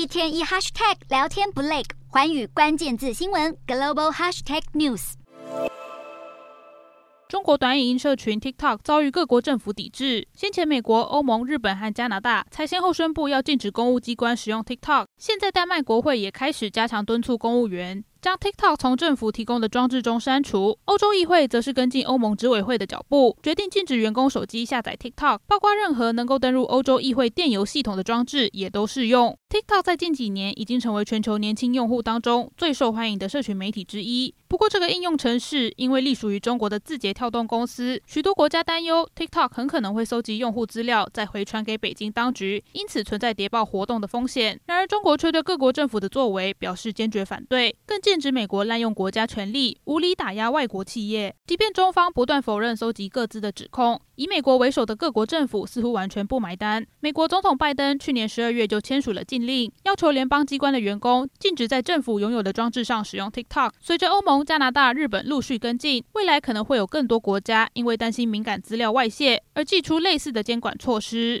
一天一 hashtag 聊天不累，环宇关键字新闻 global hashtag news。中国短影音社群 TikTok 遭遇各国政府抵制。先前，美国、欧盟、日本和加拿大才先后宣布要禁止公务机关使用 TikTok。现在，丹麦国会也开始加强敦促公务员。将 TikTok 从政府提供的装置中删除。欧洲议会则是跟进欧盟执委会的脚步，决定禁止员工手机下载 TikTok，包括任何能够登入欧洲议会电邮系统的装置也都适用。TikTok 在近几年已经成为全球年轻用户当中最受欢迎的社群媒体之一。不过，这个应用程式因为隶属于中国的字节跳动公司，许多国家担忧 TikTok 很可能会搜集用户资料再回传给北京当局，因此存在谍报活动的风险。然而，中国却对各国政府的作为表示坚决反对，更禁止美国滥用国家权力，无理打压外国企业。即便中方不断否认搜集各自的指控，以美国为首的各国政府似乎完全不买单。美国总统拜登去年十二月就签署了禁令，要求联邦机关的员工禁止在政府拥有的装置上使用 TikTok。随着欧盟、加拿大、日本陆续跟进，未来可能会有更多国家因为担心敏感资料外泄而祭出类似的监管措施。